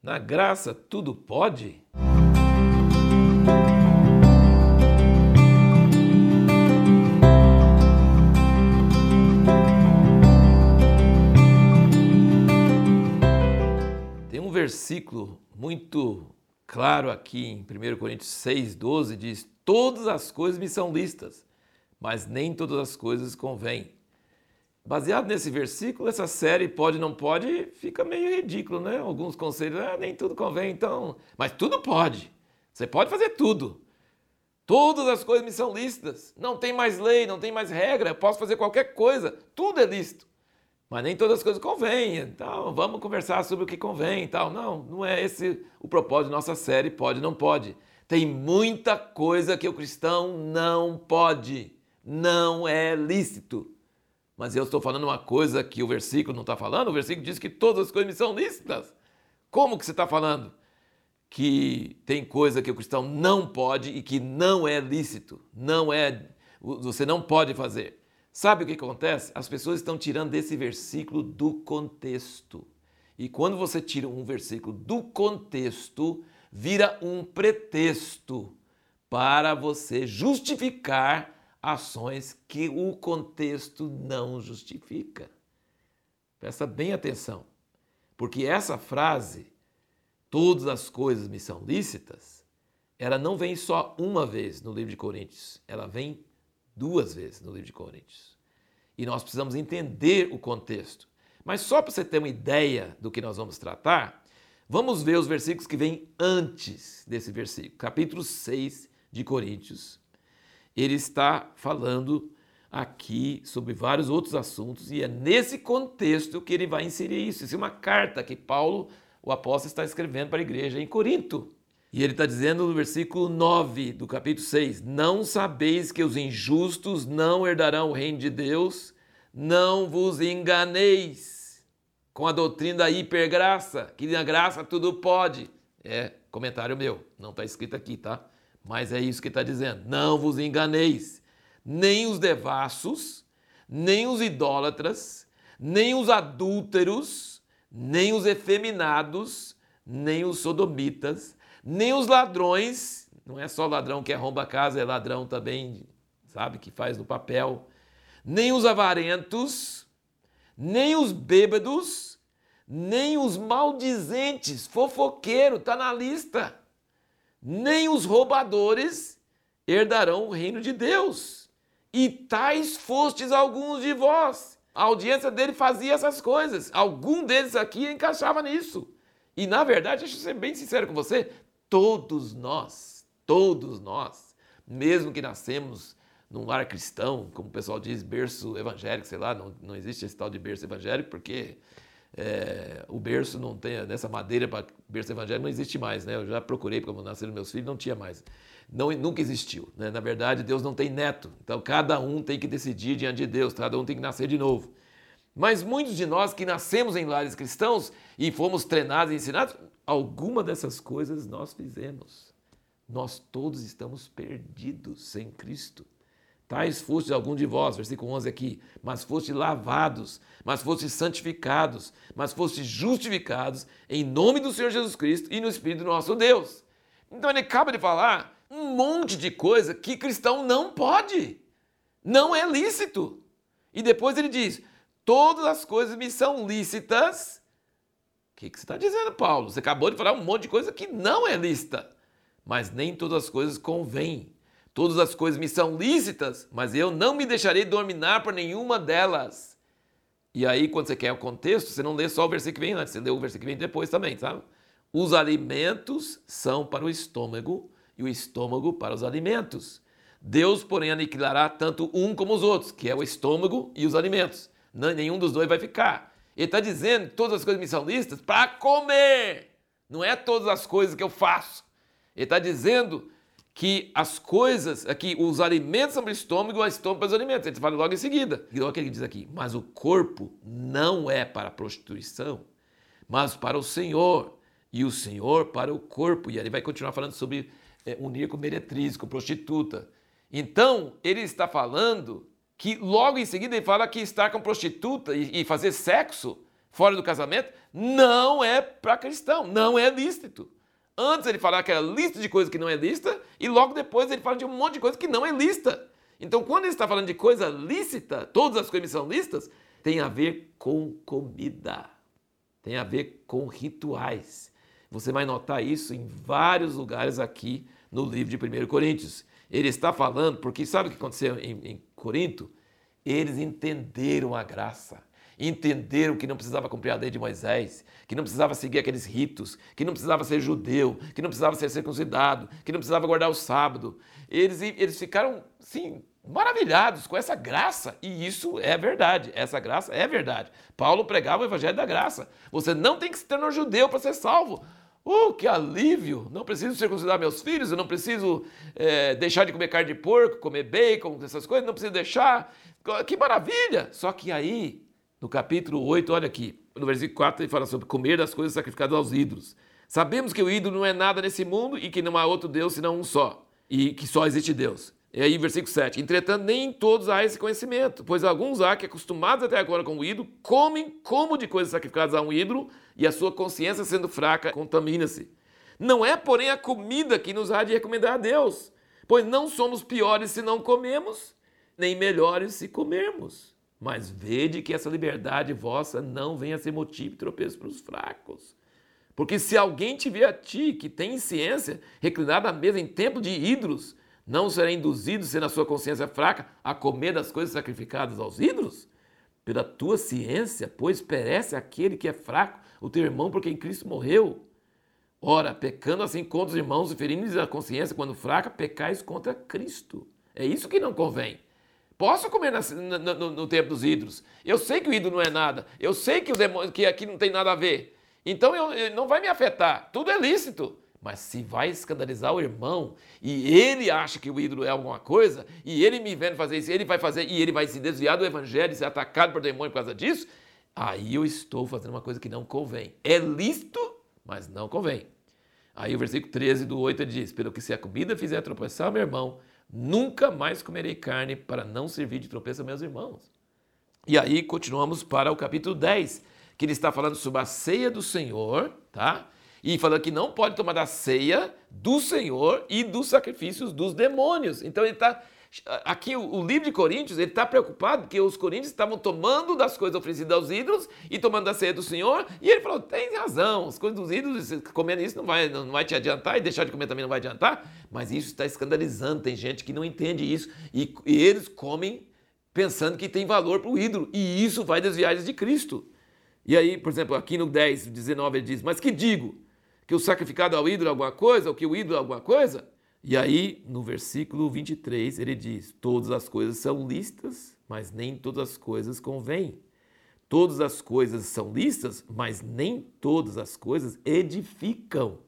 Na graça tudo pode? Tem um versículo muito claro aqui em 1 Coríntios 6, 12, diz: Todas as coisas me são listas, mas nem todas as coisas convêm. Baseado nesse versículo, essa série pode não pode fica meio ridículo, né? Alguns conselhos, ah, nem tudo convém, então. Mas tudo pode. Você pode fazer tudo. Todas as coisas me são lícitas. Não tem mais lei, não tem mais regra. Eu posso fazer qualquer coisa. Tudo é lícito. Mas nem todas as coisas convêm. Então, vamos conversar sobre o que convém e tal. Não, não é esse o propósito da nossa série, pode, não pode. Tem muita coisa que o cristão não pode. Não é lícito. Mas eu estou falando uma coisa que o versículo não está falando. O versículo diz que todas as coisas me são lícitas. Como que você está falando? Que tem coisa que o cristão não pode e que não é lícito. Não é. Você não pode fazer. Sabe o que acontece? As pessoas estão tirando desse versículo do contexto. E quando você tira um versículo do contexto, vira um pretexto para você justificar ações que o contexto não justifica. Presta bem atenção, porque essa frase, todas as coisas me são lícitas, ela não vem só uma vez no livro de Coríntios, ela vem duas vezes no livro de Coríntios. E nós precisamos entender o contexto. Mas só para você ter uma ideia do que nós vamos tratar, vamos ver os versículos que vêm antes desse versículo, capítulo 6 de Coríntios, ele está falando aqui sobre vários outros assuntos e é nesse contexto que ele vai inserir isso. Isso é uma carta que Paulo, o apóstolo, está escrevendo para a igreja em Corinto. E ele está dizendo no versículo 9 do capítulo 6: Não sabeis que os injustos não herdarão o reino de Deus? Não vos enganeis com a doutrina da hipergraça, que na graça tudo pode. É comentário meu, não está escrito aqui, tá? Mas é isso que está dizendo: não vos enganeis, nem os devassos, nem os idólatras, nem os adúlteros, nem os efeminados, nem os sodomitas, nem os ladrões. Não é só ladrão que arromba a casa, é ladrão também, sabe, que faz no papel. Nem os avarentos, nem os bêbados, nem os maldizentes, fofoqueiro, está na lista nem os roubadores herdarão o reino de Deus. E tais fostes alguns de vós. A audiência dele fazia essas coisas. Algum deles aqui encaixava nisso. E na verdade, deixa eu ser bem sincero com você, todos nós, todos nós, mesmo que nascemos num lar cristão, como o pessoal diz, berço evangélico, sei lá, não, não existe esse tal de berço evangélico, porque é, o berço não tem, nessa madeira para berço evangélico não existe mais, né? Eu já procurei, quando nasceram meus filhos, não tinha mais. Não, nunca existiu. Né? Na verdade, Deus não tem neto. Então, cada um tem que decidir diante de Deus, cada um tem que nascer de novo. Mas muitos de nós que nascemos em lares cristãos e fomos treinados e ensinados, alguma dessas coisas nós fizemos. Nós todos estamos perdidos sem Cristo. Tais foste algum de vós, versículo 11 aqui, mas foste lavados, mas foste santificados, mas foste justificados em nome do Senhor Jesus Cristo e no Espírito nosso Deus. Então ele acaba de falar um monte de coisa que cristão não pode, não é lícito. E depois ele diz: todas as coisas me são lícitas. O que, que você está dizendo, Paulo? Você acabou de falar um monte de coisa que não é lícita, mas nem todas as coisas convêm. Todas as coisas me são lícitas, mas eu não me deixarei dominar por nenhuma delas. E aí, quando você quer o contexto, você não lê só o versículo que vem antes, você lê o versículo que vem depois também, sabe? Os alimentos são para o estômago e o estômago para os alimentos. Deus, porém, aniquilará tanto um como os outros, que é o estômago e os alimentos. Nenhum dos dois vai ficar. Ele está dizendo que todas as coisas me são lícitas para comer. Não é todas as coisas que eu faço. Ele está dizendo que as coisas, aqui, os alimentos são para o estômago e o estômago para os alimentos. Ele fala logo em seguida. E olha o que ele diz aqui. Mas o corpo não é para a prostituição, mas para o Senhor. E o Senhor para o corpo. E ele vai continuar falando sobre é, unir com meretriz, com prostituta. Então, ele está falando que logo em seguida ele fala que estar com prostituta e, e fazer sexo fora do casamento, não é para cristão, não é lícito. Antes ele falava que era lista de coisas que não é lista, e logo depois ele fala de um monte de coisa que não é lista. Então, quando ele está falando de coisa lícita, todas as coisas são listas, tem a ver com comida, tem a ver com rituais. Você vai notar isso em vários lugares aqui no livro de 1 Coríntios. Ele está falando, porque sabe o que aconteceu em, em Corinto? Eles entenderam a graça entenderam que não precisava cumprir a lei de Moisés, que não precisava seguir aqueles ritos, que não precisava ser judeu, que não precisava ser circuncidado, que não precisava guardar o sábado. Eles, eles ficaram, sim, maravilhados com essa graça. E isso é verdade. Essa graça é verdade. Paulo pregava o evangelho da graça. Você não tem que se tornar judeu para ser salvo. Oh, que alívio! Não preciso circuncidar meus filhos, eu não preciso é, deixar de comer carne de porco, comer bacon, essas coisas, não preciso deixar. Que maravilha! Só que aí no capítulo 8, olha aqui, no versículo 4 ele fala sobre comer das coisas sacrificadas aos ídolos. Sabemos que o ídolo não é nada nesse mundo e que não há outro Deus senão um só, e que só existe Deus. E aí, versículo 7. Entretanto, nem todos há esse conhecimento, pois alguns há que, acostumados até agora com o ídolo, comem como de coisas sacrificadas a um ídolo, e a sua consciência, sendo fraca, contamina-se. Não é, porém, a comida que nos há de recomendar a Deus, pois não somos piores se não comemos, nem melhores se comermos. Mas vede que essa liberdade vossa não venha a ser motivo de tropeço para os fracos. Porque se alguém tiver a ti, que tem ciência, reclinado à mesa em templo de ídolos, não será induzido, sendo a sua consciência fraca, a comer das coisas sacrificadas aos ídolos? Pela tua ciência, pois perece aquele que é fraco, o teu irmão por quem Cristo morreu. Ora, pecando assim contra os irmãos e ferindo-lhes a consciência quando fraca, pecais contra Cristo. É isso que não convém. Posso comer na, no, no, no, tempo dos ídolos. Eu sei que o ídolo não é nada. Eu sei que, o demônio, que aqui não tem nada a ver. Então eu, não vai me afetar. Tudo é lícito. Mas se vai escandalizar o irmão e ele acha que o ídolo é alguma coisa e ele me vendo fazer isso, ele vai fazer e ele vai se desviar do evangelho e ser atacado por demônio por causa disso, aí eu estou fazendo uma coisa que não convém. É lícito, mas não convém. Aí o versículo 13 do 8 diz: Pelo que se a comida fizer tropeçar meu irmão, Nunca mais comerei carne para não servir de tropeço a meus irmãos. E aí continuamos para o capítulo 10, que ele está falando sobre a ceia do Senhor, tá? E falando que não pode tomar da ceia do Senhor e dos sacrifícios dos demônios. Então ele está Aqui o, livro de Coríntios, ele está preocupado porque os coríntios estavam tomando das coisas oferecidas aos ídolos e tomando da ceia do Senhor, e ele falou: tem razão, as coisas dos ídolos, comendo isso não vai, não vai te adiantar, e deixar de comer também não vai adiantar, mas isso está escandalizando, tem gente que não entende isso, e, e eles comem pensando que tem valor para o ídolo, e isso vai desviar eles de Cristo. E aí, por exemplo, aqui no 10, 19, ele diz: Mas que digo? Que o sacrificado ao ídolo é alguma coisa, ou que o ídolo é alguma coisa? E aí, no versículo 23, ele diz: Todas as coisas são listas, mas nem todas as coisas convêm. Todas as coisas são listas, mas nem todas as coisas edificam.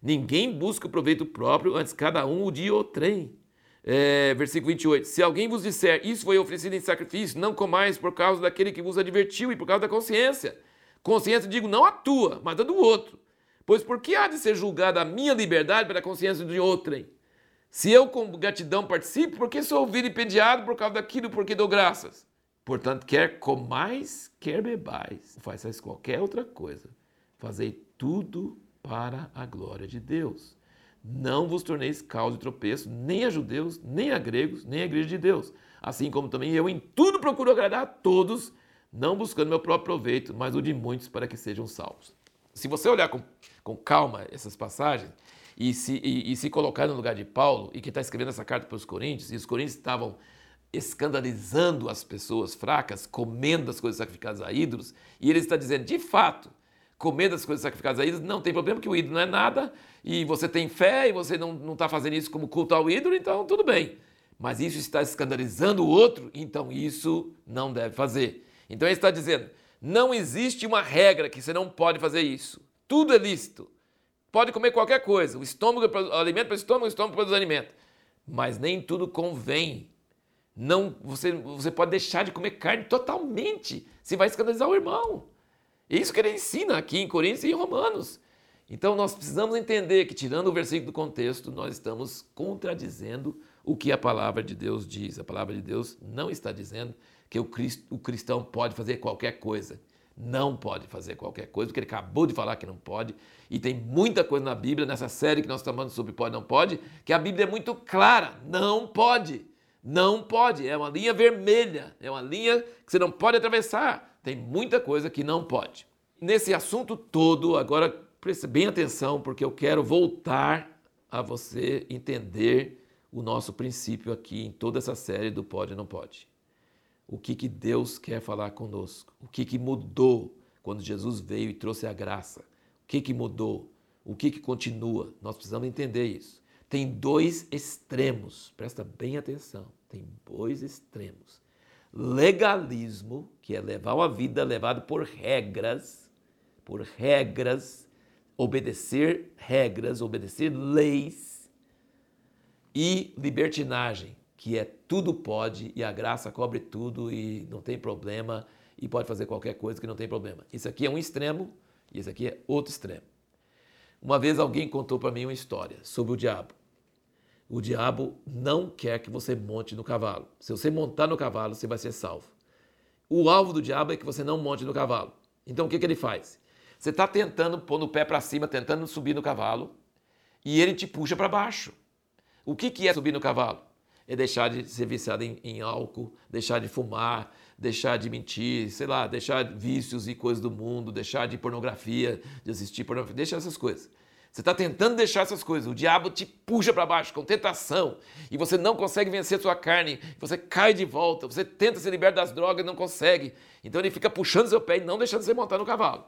Ninguém busca o proveito próprio, antes cada um o de outrem. É, versículo 28. Se alguém vos disser, isso foi oferecido em sacrifício, não comais por causa daquele que vos advertiu e por causa da consciência. Consciência, digo, não a tua, mas a do outro. Pois por que há de ser julgada a minha liberdade pela consciência de outrem? Se eu com gratidão participo, por que sou vilipendiado por causa daquilo por que dou graças? Portanto, quer comais, quer bebais, façais qualquer outra coisa, fazei tudo para a glória de Deus. Não vos torneis causa de tropeço, nem a judeus, nem a gregos, nem a igreja de Deus. Assim como também eu em tudo procuro agradar a todos, não buscando meu próprio proveito, mas o de muitos para que sejam salvos. Se você olhar com com calma essas passagens e se, e, e se colocar no lugar de Paulo, e que está escrevendo essa carta para os Coríntios, e os Coríntios estavam escandalizando as pessoas fracas, comendo as coisas sacrificadas a ídolos, e ele está dizendo, de fato, comendo as coisas sacrificadas a ídolos, não tem problema, que o ídolo não é nada, e você tem fé, e você não está fazendo isso como culto ao ídolo, então tudo bem. Mas isso está escandalizando o outro, então isso não deve fazer. Então ele está dizendo, não existe uma regra que você não pode fazer isso. Tudo é lícito. Pode comer qualquer coisa. O estômago é alimento para o estômago, o estômago para os alimentos. Mas nem tudo convém. Não, você, você pode deixar de comer carne totalmente. Se vai escandalizar o irmão. É isso que ele ensina aqui em Coríntios e em Romanos. Então nós precisamos entender que, tirando o versículo do contexto, nós estamos contradizendo o que a palavra de Deus diz. A palavra de Deus não está dizendo que o cristão pode fazer qualquer coisa não pode fazer qualquer coisa, porque ele acabou de falar que não pode. E tem muita coisa na Bíblia, nessa série que nós estamos sobre pode não pode, que a Bíblia é muito clara: não pode. Não pode. É uma linha vermelha, é uma linha que você não pode atravessar. Tem muita coisa que não pode. Nesse assunto todo, agora preste bem atenção, porque eu quero voltar a você entender o nosso princípio aqui em toda essa série do pode não pode o que, que Deus quer falar conosco, o que, que mudou quando Jesus veio e trouxe a graça, o que, que mudou, o que, que continua. Nós precisamos entender isso. Tem dois extremos, presta bem atenção, tem dois extremos. Legalismo, que é levar uma vida levada por regras, por regras, obedecer regras, obedecer leis, e libertinagem, que é tudo pode e a graça cobre tudo e não tem problema e pode fazer qualquer coisa que não tem problema. Isso aqui é um extremo e esse aqui é outro extremo. Uma vez alguém contou para mim uma história sobre o diabo. O diabo não quer que você monte no cavalo. Se você montar no cavalo, você vai ser salvo. O alvo do diabo é que você não monte no cavalo. Então o que, que ele faz? Você está tentando pôr o pé para cima, tentando subir no cavalo, e ele te puxa para baixo. O que, que é subir no cavalo? é deixar de ser viciado em, em, álcool, deixar de fumar, deixar de mentir, sei lá, deixar vícios e coisas do mundo, deixar de pornografia, de assistir pornografia, deixa essas coisas. Você está tentando deixar essas coisas, o diabo te puxa para baixo com tentação e você não consegue vencer sua carne, você cai de volta, você tenta se libertar das drogas e não consegue. Então ele fica puxando seu pé e não deixando você montar no cavalo.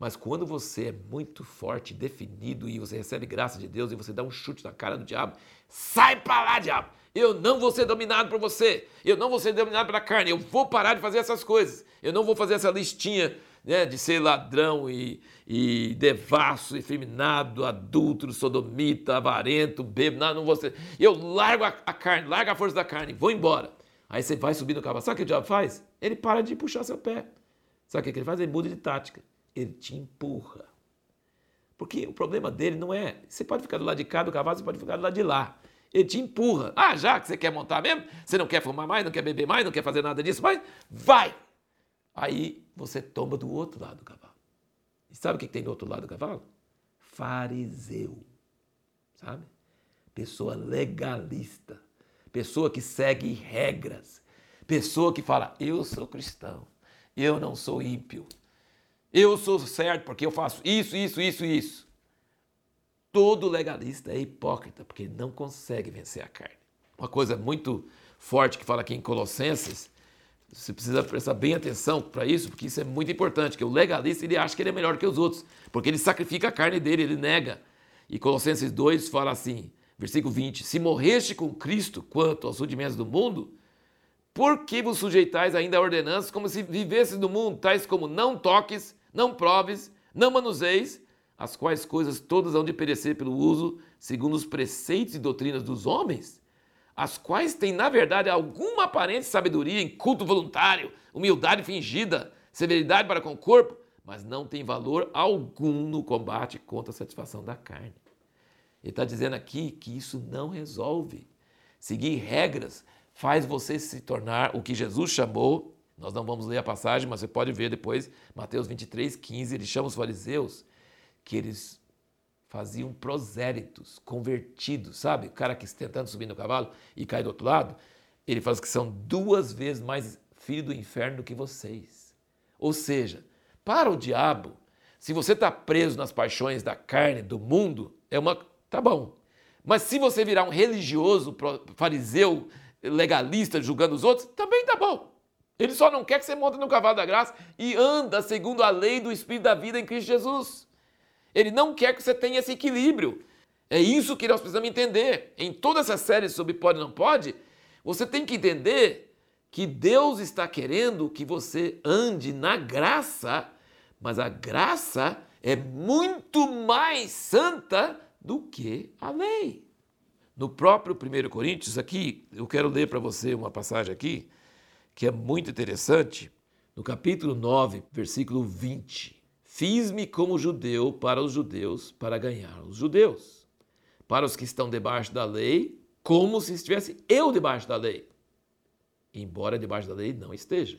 Mas quando você é muito forte, definido e você recebe graça de Deus e você dá um chute na cara do diabo, sai para lá, diabo! Eu não vou ser dominado por você. Eu não vou ser dominado pela carne. Eu vou parar de fazer essas coisas. Eu não vou fazer essa listinha né, de ser ladrão e, e devasso, efeminado, adúltero, sodomita, avarento, bêbado. Não, não vou ser. Eu largo a, a carne, largo a força da carne, vou embora. Aí você vai subir no cavalo. Sabe o que o diabo faz? Ele para de puxar seu pé. Sabe o que ele faz? Ele muda de tática. Ele te empurra. Porque o problema dele não é. Você pode ficar do lado de cá do cavalo, você pode ficar do lado de lá. Ele te empurra. Ah, já que você quer montar mesmo, você não quer fumar mais, não quer beber mais, não quer fazer nada disso, mas vai! Aí você toma do outro lado do cavalo. E sabe o que tem do outro lado do cavalo? Fariseu. Sabe? Pessoa legalista. Pessoa que segue regras. Pessoa que fala: eu sou cristão, eu não sou ímpio. Eu sou certo porque eu faço isso, isso, isso, isso. Todo legalista é hipócrita, porque não consegue vencer a carne. Uma coisa muito forte que fala aqui em Colossenses, você precisa prestar bem atenção para isso, porque isso é muito importante, que o legalista ele acha que ele é melhor que os outros, porque ele sacrifica a carne dele, ele nega. E Colossenses 2 fala assim, versículo 20: Se morreste com Cristo quanto aos rudimentos do mundo, por que vos sujeitais ainda a ordenanças como se vivesses no mundo, tais como não toques, não proves, não manuseis, as quais coisas todas hão de perecer pelo uso, segundo os preceitos e doutrinas dos homens, as quais têm, na verdade, alguma aparente sabedoria em culto voluntário, humildade fingida, severidade para com o corpo, mas não tem valor algum no combate contra a satisfação da carne. Ele está dizendo aqui que isso não resolve. Seguir regras faz você se tornar o que Jesus chamou. Nós não vamos ler a passagem, mas você pode ver depois, Mateus 23, 15. Ele chama os fariseus que eles faziam proséritos, convertidos, sabe? O cara que está tentando subir no cavalo e cai do outro lado, ele fala que são duas vezes mais filho do inferno do que vocês. Ou seja, para o diabo, se você está preso nas paixões da carne, do mundo, é uma. tá bom. Mas se você virar um religioso, fariseu, legalista, julgando os outros, também tá bom. Ele só não quer que você monte no cavalo da graça e anda segundo a lei do Espírito da vida em Cristo Jesus. Ele não quer que você tenha esse equilíbrio. É isso que nós precisamos entender. Em toda essa série sobre pode ou não pode, você tem que entender que Deus está querendo que você ande na graça, mas a graça é muito mais santa do que a lei. No próprio 1 Coríntios, aqui, eu quero ler para você uma passagem aqui, que é muito interessante, no capítulo 9, versículo 20. Fiz-me como judeu para os judeus, para ganhar os judeus. Para os que estão debaixo da lei, como se estivesse eu debaixo da lei. Embora debaixo da lei não esteja.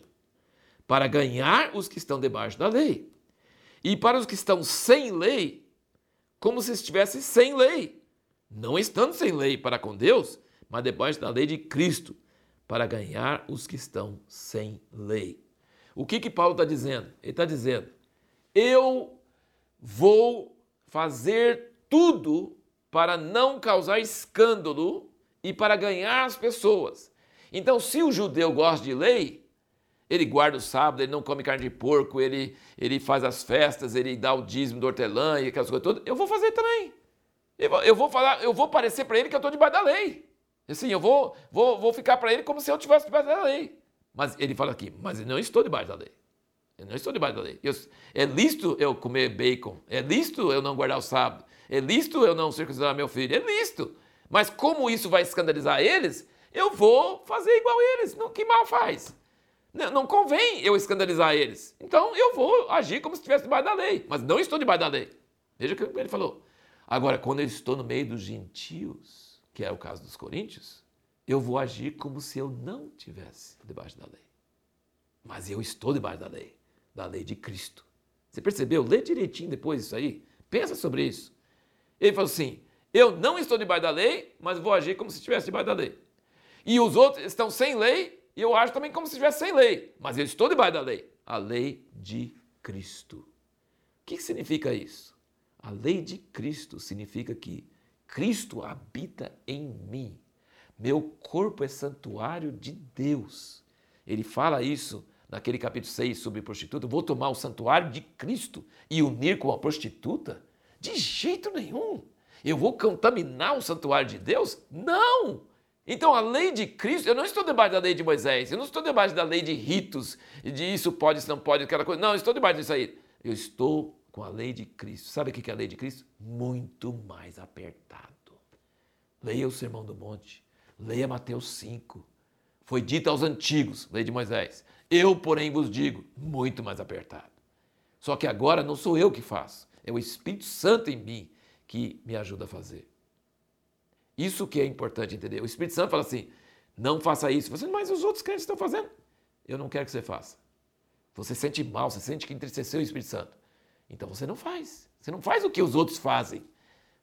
para ganhar os que estão debaixo da lei. E para os que estão sem lei, como se estivesse sem lei, não estando sem lei para com Deus, mas debaixo da lei de Cristo, para ganhar os que estão sem lei. O que que Paulo está dizendo? Ele está dizendo: eu vou fazer tudo para não causar escândalo e para ganhar as pessoas. Então, se o judeu gosta de lei, ele guarda o sábado, ele não come carne de porco, ele, ele faz as festas, ele dá o dízimo do hortelã e aquelas coisas todas, eu vou fazer também. Eu vou, falar, eu vou parecer para ele que eu estou debaixo da lei. Assim, eu vou, vou, vou ficar para ele como se eu estivesse debaixo da lei. Mas ele fala aqui, mas eu não estou debaixo da lei. Eu não estou debaixo da lei. Eu, é lícito eu comer bacon. É lícito eu não guardar o sábado. É lícito eu não circuncidar meu filho. É lícito. Mas como isso vai escandalizar eles, eu vou fazer igual eles. Não, que mal faz? Não, não convém eu escandalizar eles. Então eu vou agir como se estivesse debaixo da lei. Mas não estou debaixo da lei. Veja o que ele falou. Agora, quando eu estou no meio dos gentios, que é o caso dos coríntios, eu vou agir como se eu não tivesse debaixo da lei. Mas eu estou debaixo da lei, da lei de Cristo. Você percebeu? Lê direitinho depois isso aí. Pensa sobre isso. Ele falou assim: eu não estou debaixo da lei, mas vou agir como se estivesse debaixo da lei. E os outros estão sem lei, e eu ajo também como se estivesse sem lei, mas eu estou debaixo da lei. A lei de Cristo. O que significa isso? A lei de Cristo significa que Cristo habita em mim. Meu corpo é santuário de Deus. Ele fala isso naquele capítulo 6 sobre prostituta. Vou tomar o santuário de Cristo e unir com a prostituta? De jeito nenhum. Eu vou contaminar o santuário de Deus? Não! Então a lei de Cristo, eu não estou debaixo da lei de Moisés, eu não estou debaixo da lei de ritos, de isso pode, isso não pode, aquela coisa. Não, eu estou debaixo disso aí. Eu estou com a lei de Cristo. Sabe o que é a lei de Cristo? Muito mais apertado. Leia o Sermão do Monte. Leia Mateus 5. Foi dito aos antigos, lei de Moisés. Eu, porém, vos digo, muito mais apertado. Só que agora não sou eu que faço, é o Espírito Santo em mim que me ajuda a fazer. Isso que é importante entender. O Espírito Santo fala assim: não faça isso. Você, mas os outros crentes estão fazendo. Eu não quero que você faça. Você sente mal, você sente que entristeceu o Espírito Santo. Então você não faz. Você não faz o que os outros fazem.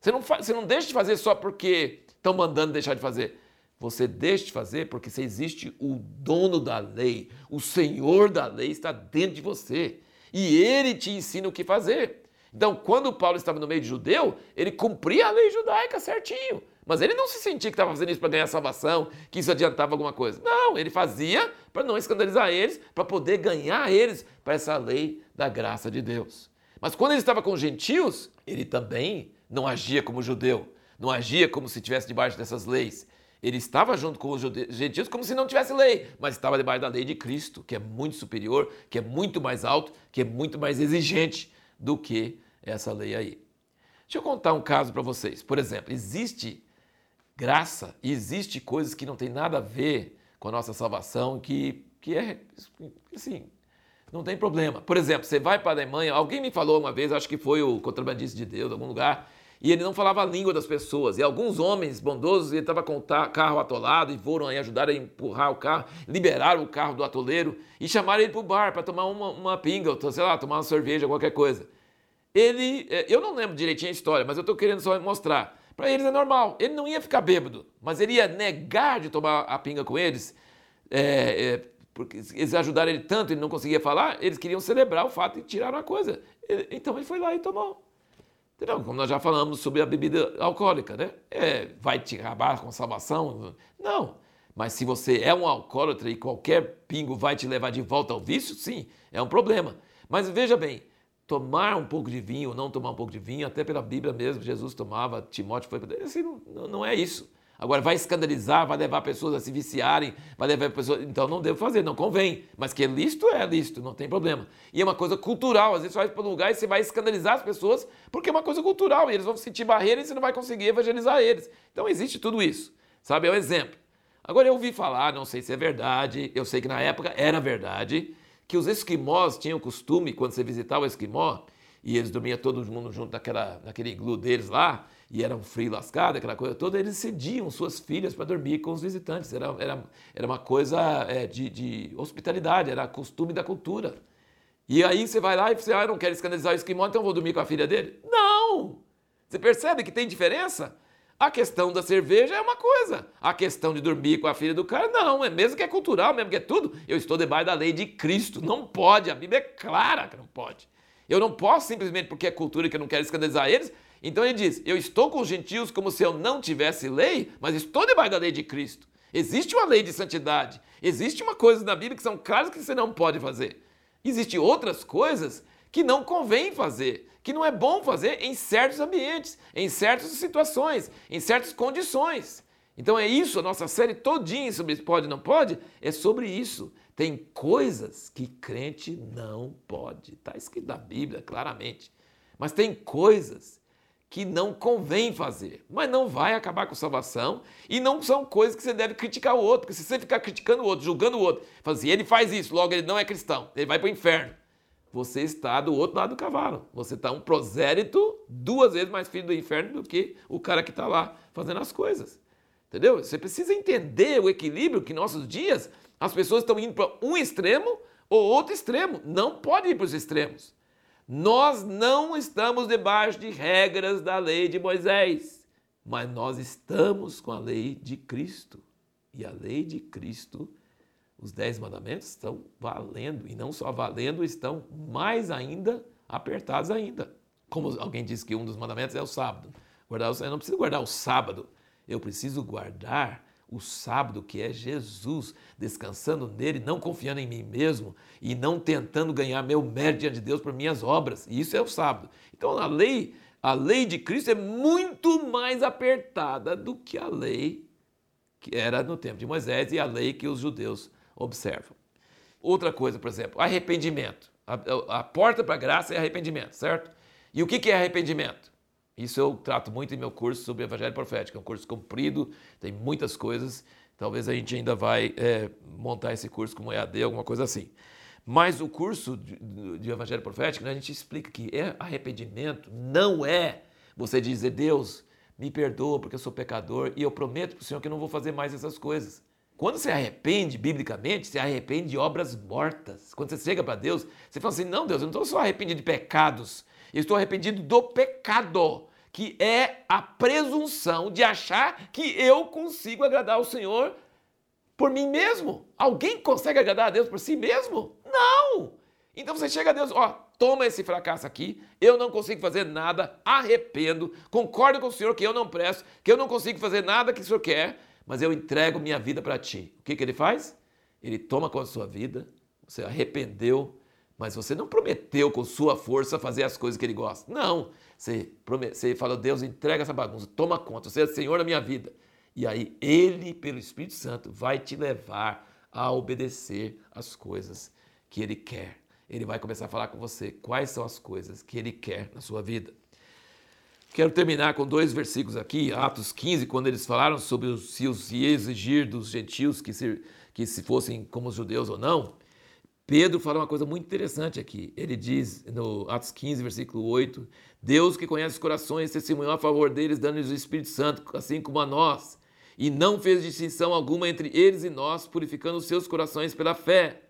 Você não, faz, você não deixa de fazer só porque estão mandando deixar de fazer. Você deixa de fazer porque você existe o dono da lei, o senhor da lei está dentro de você e ele te ensina o que fazer. Então, quando Paulo estava no meio de judeu, ele cumpria a lei judaica certinho. Mas ele não se sentia que estava fazendo isso para ganhar salvação, que isso adiantava alguma coisa. Não, ele fazia para não escandalizar eles, para poder ganhar eles para essa lei da graça de Deus. Mas quando ele estava com os gentios, ele também não agia como judeu não agia como se estivesse debaixo dessas leis. Ele estava junto com os gentios como se não tivesse lei, mas estava debaixo da lei de Cristo, que é muito superior, que é muito mais alto, que é muito mais exigente do que essa lei aí. Deixa eu contar um caso para vocês. Por exemplo, existe graça e existe coisas que não tem nada a ver com a nossa salvação, que, que é assim, não tem problema. Por exemplo, você vai para a Alemanha, alguém me falou uma vez, acho que foi o contrabandista de Deus, algum lugar, e ele não falava a língua das pessoas. E alguns homens bondosos, ele estava com o carro atolado e foram aí ajudar a empurrar o carro, liberaram o carro do atoleiro e chamaram ele para o bar para tomar uma, uma pinga, ou, sei lá, tomar uma cerveja, qualquer coisa. Ele, é, eu não lembro direitinho a história, mas eu estou querendo só mostrar. Para eles é normal, ele não ia ficar bêbado, mas ele ia negar de tomar a pinga com eles, é, é, porque eles ajudaram ele tanto, ele não conseguia falar, eles queriam celebrar o fato e tiraram a coisa. Ele, então ele foi lá e tomou. Entendeu? Como nós já falamos sobre a bebida alcoólica, né? É, vai te acabar com salvação? Não. Mas se você é um alcoólatra e qualquer pingo vai te levar de volta ao vício, sim, é um problema. Mas veja bem, tomar um pouco de vinho ou não tomar um pouco de vinho, até pela Bíblia mesmo, Jesus tomava, Timóteo foi. Assim, não, não é isso. Agora, vai escandalizar, vai levar pessoas a se viciarem, vai levar pessoas. Então, não devo fazer, não convém. Mas que é lícito, é lícito, não tem problema. E é uma coisa cultural. Às vezes você vai para um lugar e você vai escandalizar as pessoas, porque é uma coisa cultural. E eles vão sentir barreira e você não vai conseguir evangelizar eles. Então, existe tudo isso. Sabe? É um exemplo. Agora, eu ouvi falar, não sei se é verdade, eu sei que na época era verdade, que os esquimós tinham o costume, quando você visitava o esquimó, e eles dormiam todo mundo junto naquela, naquele iglu deles lá, e era um frio lascado, aquela coisa toda, eles cediam suas filhas para dormir com os visitantes. Era, era, era uma coisa é, de, de hospitalidade, era costume da cultura. E aí você vai lá e você, ah, eu não quero escandalizar o esquimó, então eu vou dormir com a filha dele? Não! Você percebe que tem diferença? A questão da cerveja é uma coisa. A questão de dormir com a filha do cara, não. É mesmo que é cultural, mesmo que é tudo. Eu estou debaixo da lei de Cristo. Não pode. A Bíblia é clara que não pode. Eu não posso simplesmente porque é cultura que eu não quero escandalizar eles. Então ele diz: Eu estou com os gentios como se eu não tivesse lei, mas estou debaixo da lei de Cristo. Existe uma lei de santidade. Existe uma coisa na Bíblia que são claras que você não pode fazer. Existem outras coisas que não convém fazer, que não é bom fazer em certos ambientes, em certas situações, em certas condições. Então é isso, a nossa série todinha sobre pode não pode, é sobre isso. Tem coisas que crente não pode. Está escrito na Bíblia claramente. Mas tem coisas que não convém fazer, mas não vai acabar com salvação e não são coisas que você deve criticar o outro, porque se você ficar criticando o outro, julgando o outro, falando assim, ele faz isso, logo ele não é cristão, ele vai para o inferno. Você está do outro lado do cavalo. Você está um prosélito duas vezes mais filho do inferno do que o cara que está lá fazendo as coisas. Entendeu? Você precisa entender o equilíbrio que nossos dias as pessoas estão indo para um extremo ou outro extremo. Não pode ir para os extremos. Nós não estamos debaixo de regras da lei de Moisés, mas nós estamos com a lei de Cristo. E a lei de Cristo, os dez mandamentos estão valendo, e não só valendo, estão mais ainda apertados ainda. Como alguém disse que um dos mandamentos é o sábado. Guardar o, eu não preciso guardar o sábado, eu preciso guardar o sábado, que é Jesus, descansando nele, não confiando em mim mesmo e não tentando ganhar meu mérito diante de Deus por minhas obras. E isso é o sábado. Então a lei, a lei de Cristo é muito mais apertada do que a lei que era no tempo de Moisés e a lei que os judeus observam. Outra coisa, por exemplo, arrependimento. A, a porta para a graça é arrependimento, certo? E o que, que é arrependimento? Isso eu trato muito em meu curso sobre Evangelho Profético. É um curso comprido, tem muitas coisas. Talvez a gente ainda vai é, montar esse curso como EAD, alguma coisa assim. Mas o curso de, de Evangelho Profético, né, a gente explica que é arrependimento não é você dizer, Deus, me perdoa porque eu sou pecador e eu prometo para o Senhor que eu não vou fazer mais essas coisas. Quando você arrepende, biblicamente, você arrepende de obras mortas. Quando você chega para Deus, você fala assim: não, Deus, eu não estou só arrependido de pecados, eu estou arrependido do pecado que é a presunção de achar que eu consigo agradar ao Senhor por mim mesmo. Alguém consegue agradar a Deus por si mesmo? Não! Então você chega a Deus, ó, toma esse fracasso aqui, eu não consigo fazer nada, arrependo, concordo com o Senhor que eu não presto, que eu não consigo fazer nada que o Senhor quer, mas eu entrego minha vida para ti. O que, que ele faz? Ele toma com a sua vida, você arrependeu, mas você não prometeu com sua força fazer as coisas que ele gosta. Não. Você, você fala, Deus, entrega essa bagunça, toma conta, você é Senhor da minha vida. E aí ele, pelo Espírito Santo, vai te levar a obedecer as coisas que ele quer. Ele vai começar a falar com você quais são as coisas que ele quer na sua vida. Quero terminar com dois versículos aqui, Atos 15, quando eles falaram sobre os, se os exigir dos gentios que se, que se fossem como os judeus ou não. Pedro fala uma coisa muito interessante aqui. Ele diz no Atos 15, versículo 8: Deus que conhece os corações testemunhou a favor deles, dando-lhes o Espírito Santo, assim como a nós, e não fez distinção alguma entre eles e nós, purificando os seus corações pela fé.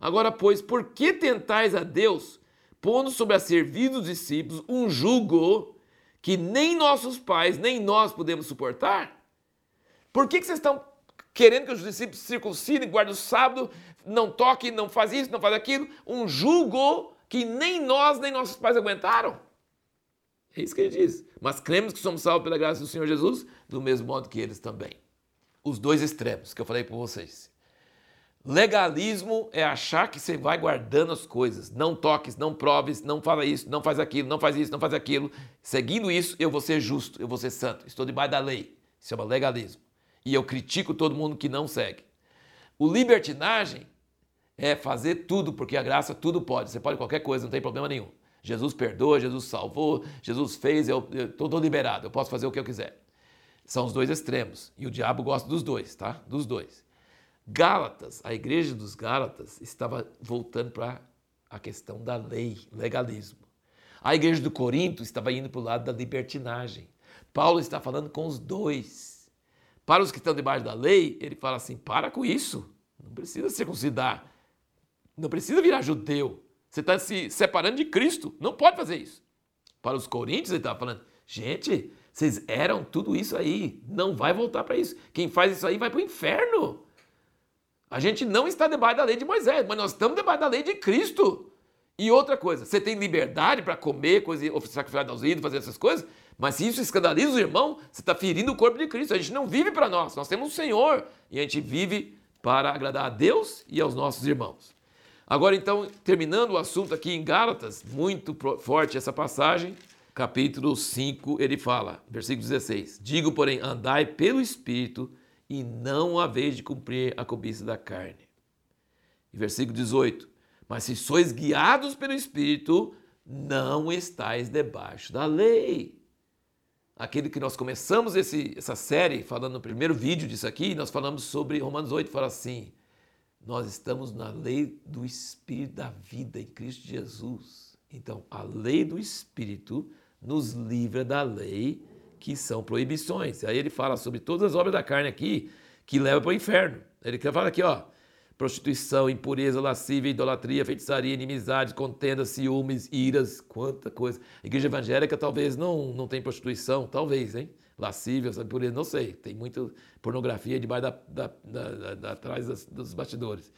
Agora, pois, por que tentais a Deus, pondo sobre a serviço dos discípulos um jugo que nem nossos pais, nem nós podemos suportar? Por que, que vocês estão querendo que os discípulos circuncidem, guardem o sábado, não toquem, não faz isso, não faz aquilo, um julgo que nem nós, nem nossos pais aguentaram. É isso que ele diz. Mas cremos que somos salvos pela graça do Senhor Jesus, do mesmo modo que eles também. Os dois extremos que eu falei para vocês. Legalismo é achar que você vai guardando as coisas. Não toques, não proves, não fala isso, não faz aquilo, não faz isso, não faz aquilo. Seguindo isso, eu vou ser justo, eu vou ser santo. Estou debaixo da lei. Isso chama legalismo e eu critico todo mundo que não segue. O libertinagem é fazer tudo, porque a graça tudo pode. Você pode qualquer coisa, não tem problema nenhum. Jesus perdoa, Jesus salvou, Jesus fez, eu estou liberado, eu posso fazer o que eu quiser. São os dois extremos. E o diabo gosta dos dois, tá? Dos dois. Gálatas, a igreja dos Gálatas estava voltando para a questão da lei, legalismo. A igreja do Corinto estava indo para o lado da libertinagem. Paulo está falando com os dois. Para os que estão debaixo da lei, ele fala assim: para com isso. Não precisa circuncidar. Não precisa virar judeu. Você está se separando de Cristo. Não pode fazer isso. Para os coríntios, ele estava falando: gente, vocês eram tudo isso aí. Não vai voltar para isso. Quem faz isso aí vai para o inferno. A gente não está debaixo da lei de Moisés, mas nós estamos debaixo da lei de Cristo. E outra coisa, você tem liberdade para comer, sacrificar aos ídolos, fazer essas coisas, mas se isso escandaliza o irmão, você está ferindo o corpo de Cristo. A gente não vive para nós, nós temos o Senhor e a gente vive para agradar a Deus e aos nossos irmãos. Agora, então, terminando o assunto aqui em Gálatas, muito forte essa passagem, capítulo 5, ele fala, versículo 16: Digo, porém, andai pelo Espírito e não a vez de cumprir a cobiça da carne. E versículo 18: Mas se sois guiados pelo Espírito, não estáis debaixo da lei. Aquele que nós começamos esse, essa série, falando no primeiro vídeo disso aqui, nós falamos sobre Romanos 8, fala assim: nós estamos na lei do Espírito da vida em Cristo Jesus. Então, a lei do Espírito nos livra da lei que são proibições. Aí ele fala sobre todas as obras da carne aqui que levam para o inferno. Ele fala aqui, ó, prostituição, impureza, lascívia, idolatria, feitiçaria, inimizade, contenda, ciúmes, iras, quanta coisa. A igreja evangélica talvez não, não tem prostituição, talvez, hein? Lascívia, impureza, não sei. Tem muita pornografia debaixo da, da, da, da atrás das, dos bastidores.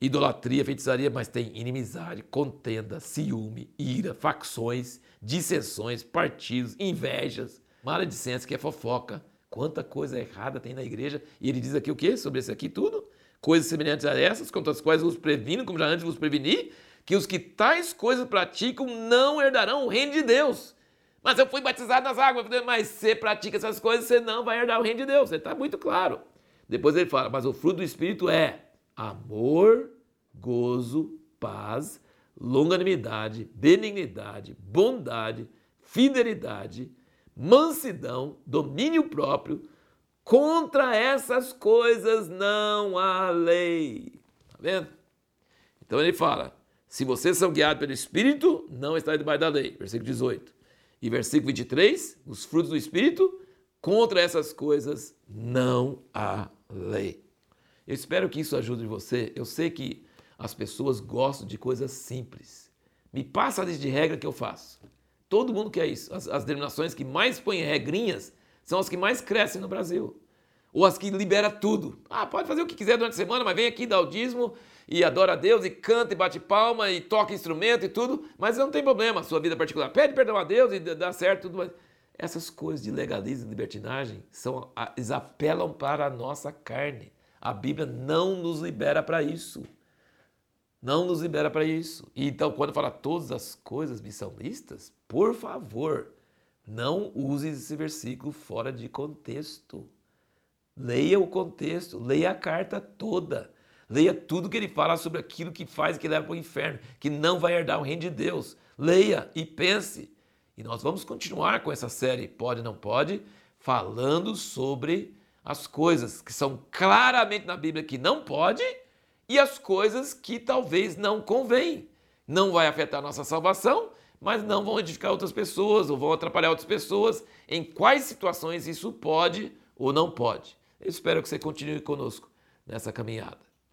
Idolatria, feitiçaria, mas tem inimizade, contenda, ciúme, ira, facções, dissensões, partidos, invejas, maledicência, que é fofoca. Quanta coisa errada tem na igreja. E ele diz aqui o quê? Sobre isso aqui tudo? coisas semelhantes a essas, contra as quais vos previno, como já antes vos preveni, que os que tais coisas praticam não herdarão o reino de Deus. Mas eu fui batizado nas águas, mas você pratica essas coisas, você não vai herdar o reino de Deus. Está muito claro. Depois ele fala, mas o fruto do Espírito é amor, gozo, paz, longanimidade, benignidade, bondade, fidelidade, mansidão, domínio próprio, Contra essas coisas não há lei. Está vendo? Então ele fala: se vocês são guiados pelo Espírito, não está debaixo da lei. Versículo 18. E versículo 23, os frutos do Espírito, contra essas coisas não há lei. Eu espero que isso ajude você. Eu sei que as pessoas gostam de coisas simples. Me passa a lista de regra que eu faço. Todo mundo quer isso. As, as denominações que mais põem regrinhas são as que mais crescem no Brasil. Ou as que libera tudo. Ah, pode fazer o que quiser durante a semana, mas vem aqui, dá o dízimo e adora a Deus e canta e bate palma e toca instrumento e tudo, mas não tem problema, sua vida particular. Pede perdão a Deus e dá certo tudo, mas essas coisas de legalismo e libertinagem são, eles apelam para a nossa carne. A Bíblia não nos libera para isso. Não nos libera para isso. E então, quando fala todas as coisas listas, por favor, não use esse versículo fora de contexto. Leia o contexto, leia a carta toda. Leia tudo que ele fala sobre aquilo que faz que leva para o inferno, que não vai herdar o reino de Deus. Leia e pense. E nós vamos continuar com essa série Pode Não Pode, falando sobre as coisas que são claramente na Bíblia que não pode e as coisas que talvez não convém. Não vai afetar a nossa salvação mas não vão edificar outras pessoas ou vão atrapalhar outras pessoas. Em quais situações isso pode ou não pode? Eu espero que você continue conosco nessa caminhada.